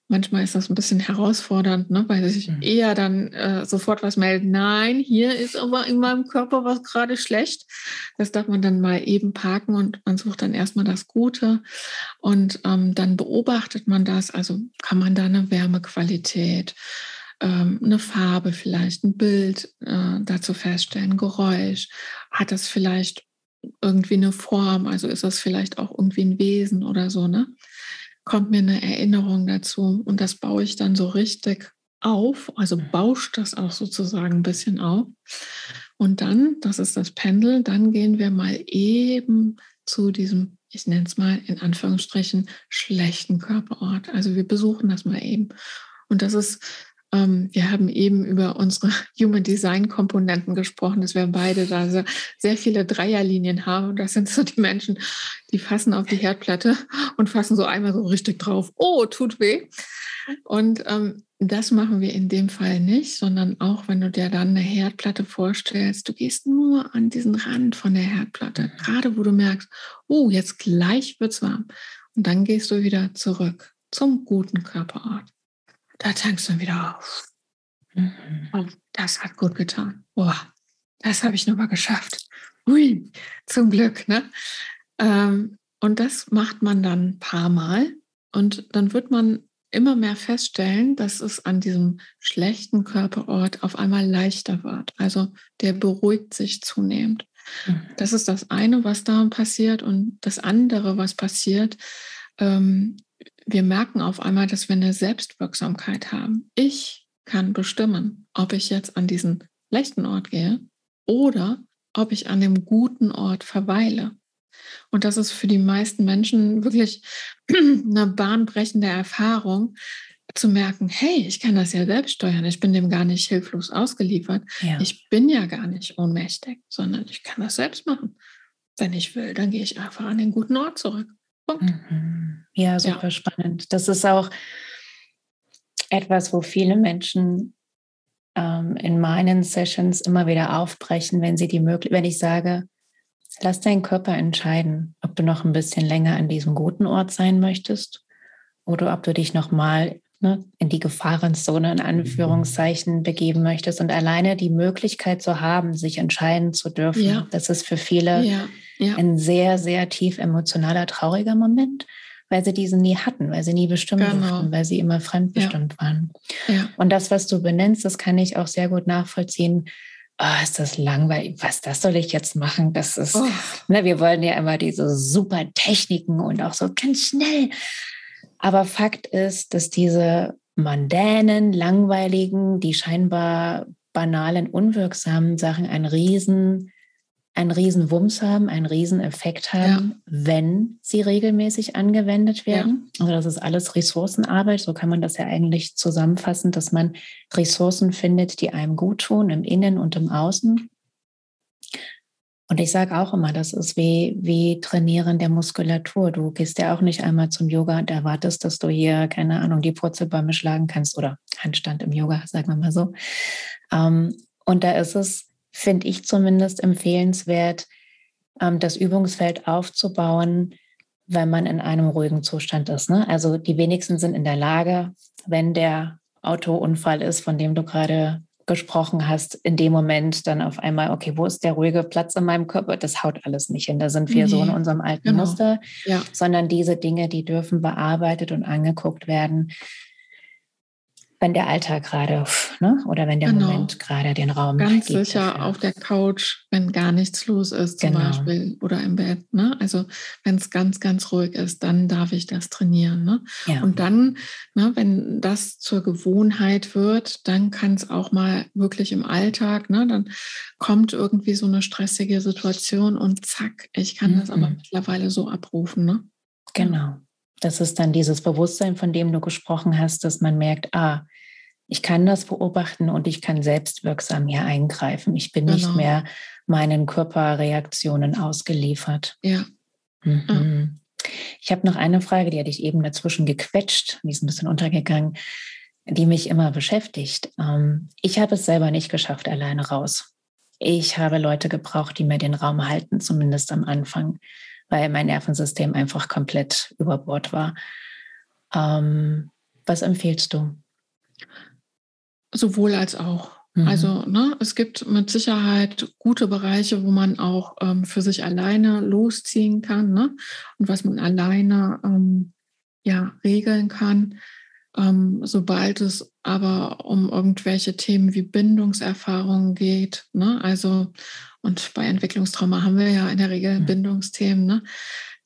Manchmal ist das ein bisschen herausfordernd, ne, weil sich mhm. eher dann äh, sofort was meldet. Nein, hier ist aber in meinem Körper was gerade schlecht. Das darf man dann mal eben parken und man sucht dann erstmal das Gute und ähm, dann beobachtet man das. Also kann man da eine Wärmequalität, ähm, eine Farbe vielleicht, ein Bild äh, dazu feststellen, Geräusch. Hat das vielleicht irgendwie eine Form? Also ist das vielleicht auch irgendwie ein Wesen oder so, ne? Kommt mir eine Erinnerung dazu und das baue ich dann so richtig auf, also bauscht das auch sozusagen ein bisschen auf. Und dann, das ist das Pendel, dann gehen wir mal eben zu diesem, ich nenne es mal in Anführungsstrichen, schlechten Körperort. Also wir besuchen das mal eben. Und das ist wir haben eben über unsere Human Design Komponenten gesprochen, dass wir beide da sehr, sehr viele Dreierlinien haben. Das sind so die Menschen, die fassen auf die Herdplatte und fassen so einmal so richtig drauf. Oh, tut weh. Und ähm, das machen wir in dem Fall nicht, sondern auch wenn du dir dann eine Herdplatte vorstellst, du gehst nur an diesen Rand von der Herdplatte, gerade wo du merkst, oh, jetzt gleich wird es warm. Und dann gehst du wieder zurück zum guten Körperort da tankst du wieder auf. Mhm. Und das hat gut getan. Boah, das habe ich nochmal geschafft. Ui, zum Glück. Ne? Ähm, und das macht man dann ein paar Mal. Und dann wird man immer mehr feststellen, dass es an diesem schlechten Körperort auf einmal leichter wird. Also der beruhigt sich zunehmend. Mhm. Das ist das eine, was da passiert. Und das andere, was passiert, ähm, wir merken auf einmal, dass wir eine Selbstwirksamkeit haben. Ich kann bestimmen, ob ich jetzt an diesen schlechten Ort gehe oder ob ich an dem guten Ort verweile. Und das ist für die meisten Menschen wirklich eine bahnbrechende Erfahrung, zu merken, hey, ich kann das ja selbst steuern, ich bin dem gar nicht hilflos ausgeliefert, ja. ich bin ja gar nicht ohnmächtig, sondern ich kann das selbst machen. Wenn ich will, dann gehe ich einfach an den guten Ort zurück. Mhm. Ja, super ja. spannend. Das ist auch etwas, wo viele Menschen ähm, in meinen Sessions immer wieder aufbrechen, wenn sie die Möglichkeit, wenn ich sage, lass deinen Körper entscheiden, ob du noch ein bisschen länger an diesem guten Ort sein möchtest oder ob du dich nochmal ne, in die Gefahrenzone in Anführungszeichen begeben möchtest und alleine die Möglichkeit zu haben, sich entscheiden zu dürfen, ja. das ist für viele ja. Ja. ein sehr, sehr tief emotionaler, trauriger Moment weil sie diesen nie hatten, weil sie nie bestimmen genau. durften, weil sie immer fremdbestimmt ja. waren. Ja. Und das, was du benennst, das kann ich auch sehr gut nachvollziehen. Oh, ist das langweilig? Was, das soll ich jetzt machen? Das ist, oh. ne, wir wollen ja immer diese super Techniken und auch so ganz schnell. Aber Fakt ist, dass diese mondänen, langweiligen, die scheinbar banalen, unwirksamen Sachen einen riesen einen riesen Wumms haben, einen riesen Effekt haben, ja. wenn sie regelmäßig angewendet werden. Ja. Also das ist alles Ressourcenarbeit, so kann man das ja eigentlich zusammenfassen, dass man Ressourcen findet, die einem gut tun, im Innen und im Außen. Und ich sage auch immer, das ist wie, wie Trainieren der Muskulatur. Du gehst ja auch nicht einmal zum Yoga und erwartest, dass du hier, keine Ahnung, die Purzelbäume schlagen kannst oder Handstand im Yoga, sagen wir mal so. Ähm, und da ist es finde ich zumindest empfehlenswert, ähm, das Übungsfeld aufzubauen, wenn man in einem ruhigen Zustand ist. Ne? Also die wenigsten sind in der Lage, wenn der Autounfall ist, von dem du gerade gesprochen hast, in dem Moment dann auf einmal, okay, wo ist der ruhige Platz in meinem Körper? Das haut alles nicht hin. Da sind wir nee, so in unserem alten genau. Muster, ja. sondern diese Dinge, die dürfen bearbeitet und angeguckt werden, wenn der Alltag gerade, ne? oder wenn der genau. Moment gerade den Raum Ganz gibt sicher dafür. auf der Couch, wenn gar nichts los ist zum genau. Beispiel oder im Bett. Ne? Also wenn es ganz, ganz ruhig ist, dann darf ich das trainieren. Ne? Ja. Und dann, ne, wenn das zur Gewohnheit wird, dann kann es auch mal wirklich im Alltag, ne, dann kommt irgendwie so eine stressige Situation und zack, ich kann mhm. das aber mhm. mittlerweile so abrufen. Ne? Genau. Das ist dann dieses Bewusstsein, von dem du gesprochen hast, dass man merkt, ah, ich kann das beobachten und ich kann selbstwirksam hier eingreifen. Ich bin genau. nicht mehr meinen Körperreaktionen ausgeliefert. Ja. Mhm. ja. Ich habe noch eine Frage, die hatte ich eben dazwischen gequetscht, die ist ein bisschen untergegangen, die mich immer beschäftigt. Ähm, ich habe es selber nicht geschafft, alleine raus. Ich habe Leute gebraucht, die mir den Raum halten, zumindest am Anfang weil mein Nervensystem einfach komplett über Bord war. Ähm, was empfiehlst du? Sowohl als auch. Mhm. Also ne, es gibt mit Sicherheit gute Bereiche, wo man auch ähm, für sich alleine losziehen kann ne? und was man alleine ähm, ja, regeln kann. Ähm, sobald es aber um irgendwelche Themen wie Bindungserfahrungen geht, ne? also und bei Entwicklungstrauma haben wir ja in der Regel mhm. Bindungsthemen, ne?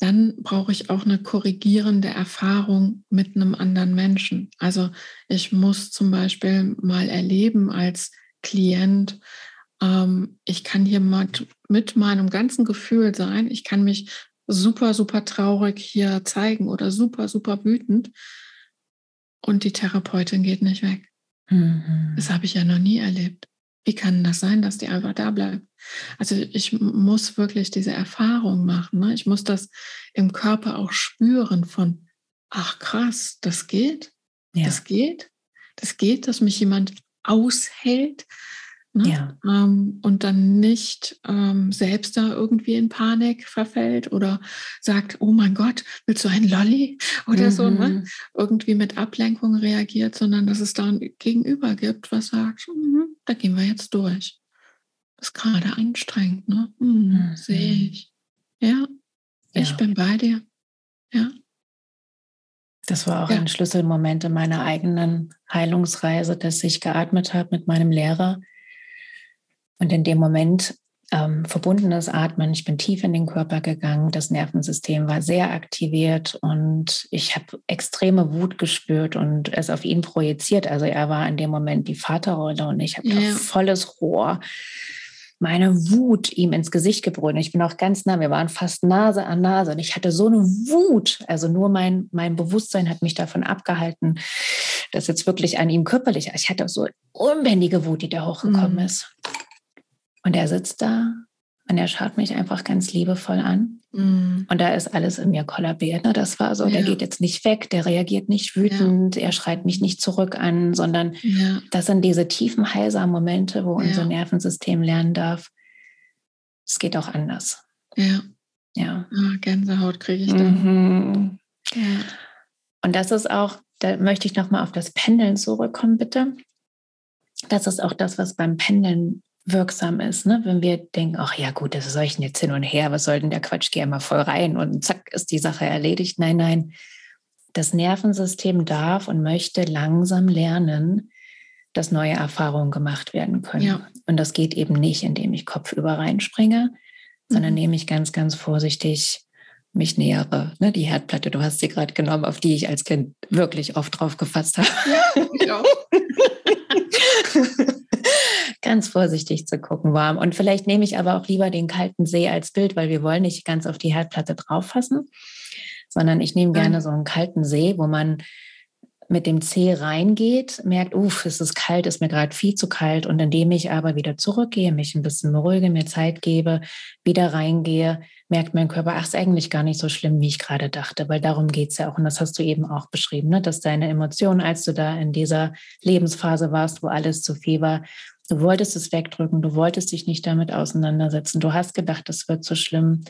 dann brauche ich auch eine korrigierende Erfahrung mit einem anderen Menschen. Also ich muss zum Beispiel mal erleben als Klient, ähm, ich kann hier mit, mit meinem ganzen Gefühl sein, ich kann mich super, super traurig hier zeigen oder super, super wütend und die Therapeutin geht nicht weg. Mhm. Das habe ich ja noch nie erlebt. Wie kann das sein, dass die einfach da bleibt? Also ich muss wirklich diese Erfahrung machen. Ne? Ich muss das im Körper auch spüren von, ach krass, das geht, ja. das geht, das geht, dass mich jemand aushält. Ne? Ja. Ähm, und dann nicht ähm, selbst da irgendwie in Panik verfällt oder sagt, oh mein Gott, willst du ein Lolli oder mhm. so, ne? Mhm. irgendwie mit Ablenkung reagiert, sondern dass es da ein Gegenüber gibt, was sagt, mm, da gehen wir jetzt durch. Das ist gerade anstrengend, ne? Mm, mhm. Sehe ich. Ja, ja, ich bin bei dir. Ja. Das war auch ja. ein Schlüsselmoment in meiner eigenen Heilungsreise, dass ich geatmet habe mit meinem Lehrer und in dem Moment ähm, verbundenes Atmen, ich bin tief in den Körper gegangen, das Nervensystem war sehr aktiviert und ich habe extreme Wut gespürt und es auf ihn projiziert. Also er war in dem Moment die Vaterrolle und ich habe ja. volles Rohr meine Wut ihm ins Gesicht gebrüllt. Ich bin auch ganz nah, wir waren fast Nase an Nase und ich hatte so eine Wut. Also nur mein, mein Bewusstsein hat mich davon abgehalten, dass jetzt wirklich an ihm körperlich, ich hatte so unbändige Wut, die da hochgekommen mhm. ist. Und er sitzt da und er schaut mich einfach ganz liebevoll an. Mm. Und da ist alles in mir kollabiert. Ne? Das war so, ja. der geht jetzt nicht weg, der reagiert nicht wütend, ja. er schreit mich nicht zurück an, sondern ja. das sind diese tiefen, heilsamen Momente, wo unser Nervensystem lernen darf, es geht auch anders. Ja. Ja. Ah, Gänsehaut kriege ich dann. Mhm. Ja. Und das ist auch, da möchte ich nochmal auf das Pendeln zurückkommen, bitte. Das ist auch das, was beim Pendeln wirksam ist, ne? wenn wir denken, ach ja gut, das soll ich denn jetzt hin und her, was soll denn der Quatsch, geh immer voll rein und zack ist die Sache erledigt. Nein, nein, das Nervensystem darf und möchte langsam lernen, dass neue Erfahrungen gemacht werden können. Ja. Und das geht eben nicht, indem ich kopfüber reinspringe, sondern mhm. indem ich ganz, ganz vorsichtig mich nähere. Ne, die Herdplatte, du hast sie gerade genommen, auf die ich als Kind wirklich oft drauf gefasst habe. Ja, ich auch. ganz vorsichtig zu gucken, warm. Und vielleicht nehme ich aber auch lieber den kalten See als Bild, weil wir wollen nicht ganz auf die Herdplatte drauf fassen, sondern ich nehme gerne so einen kalten See, wo man mit dem Zeh reingeht, merkt, uff, es ist kalt, ist mir gerade viel zu kalt. Und indem ich aber wieder zurückgehe, mich ein bisschen beruhige, mir Zeit gebe, wieder reingehe, merkt mein Körper, ach, ist eigentlich gar nicht so schlimm, wie ich gerade dachte, weil darum geht es ja auch. Und das hast du eben auch beschrieben, ne? dass deine Emotionen, als du da in dieser Lebensphase warst, wo alles zu viel war, Du wolltest es wegdrücken, du wolltest dich nicht damit auseinandersetzen. Du hast gedacht, das wird so schlimm.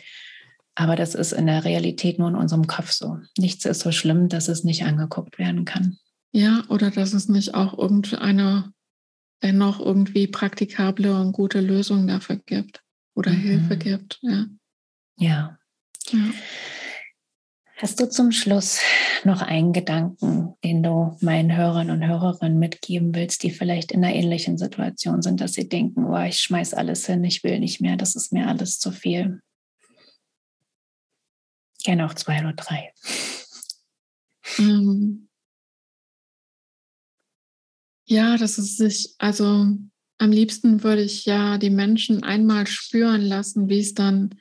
Aber das ist in der Realität nur in unserem Kopf so. Nichts ist so schlimm, dass es nicht angeguckt werden kann. Ja, oder dass es nicht auch irgendeine dennoch irgendwie praktikable und gute Lösung dafür gibt oder mhm. Hilfe gibt. Ja. ja. ja. Hast du zum Schluss noch einen Gedanken, den du meinen Hörern und Hörerinnen mitgeben willst, die vielleicht in einer ähnlichen Situation sind, dass sie denken, oh, ich schmeiß alles hin, ich will nicht mehr, das ist mir alles zu viel? Gerne auch zwei oder drei. Ähm. Ja, das ist sich, also am liebsten würde ich ja die Menschen einmal spüren lassen, wie es dann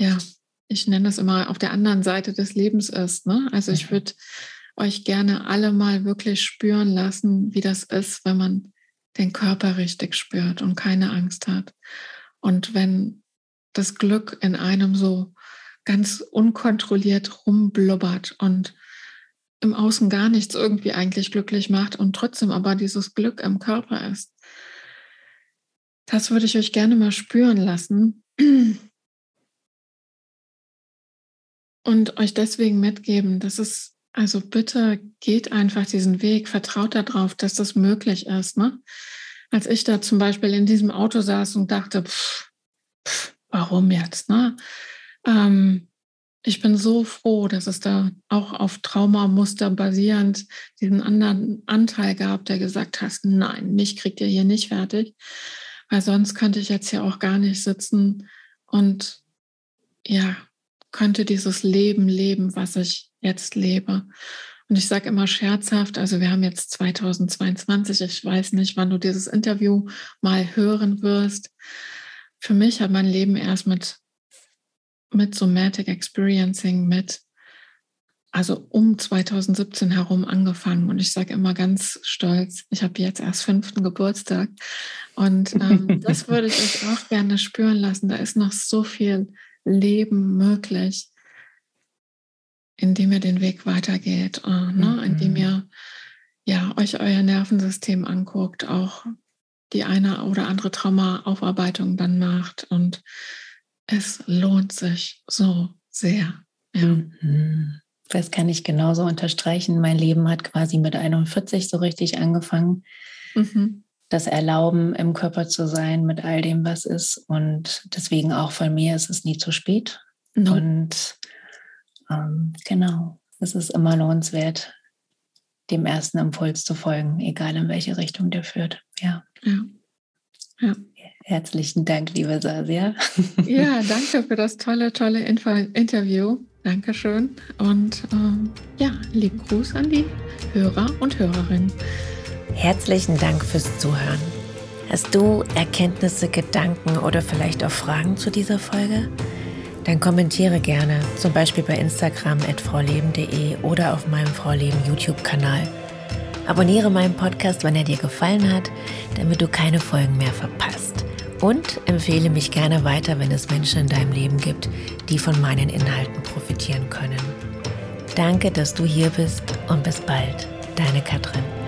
ja ich nenne das immer, auf der anderen Seite des Lebens ist. Ne? Also ich mhm. würde euch gerne alle mal wirklich spüren lassen, wie das ist, wenn man den Körper richtig spürt und keine Angst hat. Und wenn das Glück in einem so ganz unkontrolliert rumblubbert und im Außen gar nichts irgendwie eigentlich glücklich macht und trotzdem aber dieses Glück im Körper ist. Das würde ich euch gerne mal spüren lassen. und euch deswegen mitgeben, dass es, also bitte geht einfach diesen Weg, vertraut darauf, dass das möglich ist. Ne? Als ich da zum Beispiel in diesem Auto saß und dachte, pff, pff, warum jetzt? Ne? Ähm, ich bin so froh, dass es da auch auf Traumamuster basierend diesen anderen Anteil gab, der gesagt hat, nein, mich kriegt ihr hier nicht fertig, weil sonst könnte ich jetzt hier auch gar nicht sitzen und ja, könnte dieses Leben leben, was ich jetzt lebe. Und ich sage immer scherzhaft, also wir haben jetzt 2022, ich weiß nicht, wann du dieses Interview mal hören wirst. Für mich hat mein Leben erst mit, mit Somatic Experiencing, mit, also um 2017 herum angefangen. Und ich sage immer ganz stolz, ich habe jetzt erst fünften Geburtstag. Und ähm, das würde ich euch auch gerne spüren lassen. Da ist noch so viel Leben möglich, indem ihr den Weg weitergeht, äh, ne? indem mhm. ihr ja, euch euer Nervensystem anguckt, auch die eine oder andere Traumaaufarbeitung dann macht. Und es lohnt sich so sehr. Ja. Mhm. Das kann ich genauso unterstreichen. Mein Leben hat quasi mit 41 so richtig angefangen. Mhm. Das Erlauben, im Körper zu sein mit all dem, was ist. Und deswegen auch von mir ist es nie zu spät. No. Und ähm, genau, es ist immer lohnenswert, dem ersten Impuls zu folgen, egal in welche Richtung der führt. Ja. ja. ja. Herzlichen Dank, liebe Sasia. Ja, danke für das tolle, tolle Info Interview. Dankeschön. Und ähm, ja, lieben Gruß an die Hörer und Hörerinnen. Herzlichen Dank fürs Zuhören. Hast du Erkenntnisse, Gedanken oder vielleicht auch Fragen zu dieser Folge? Dann kommentiere gerne, zum Beispiel bei Instagram at frauleben.de oder auf meinem Frauleben YouTube-Kanal. Abonniere meinen Podcast, wenn er dir gefallen hat, damit du keine Folgen mehr verpasst. Und empfehle mich gerne weiter, wenn es Menschen in deinem Leben gibt, die von meinen Inhalten profitieren können. Danke, dass du hier bist und bis bald. Deine Katrin.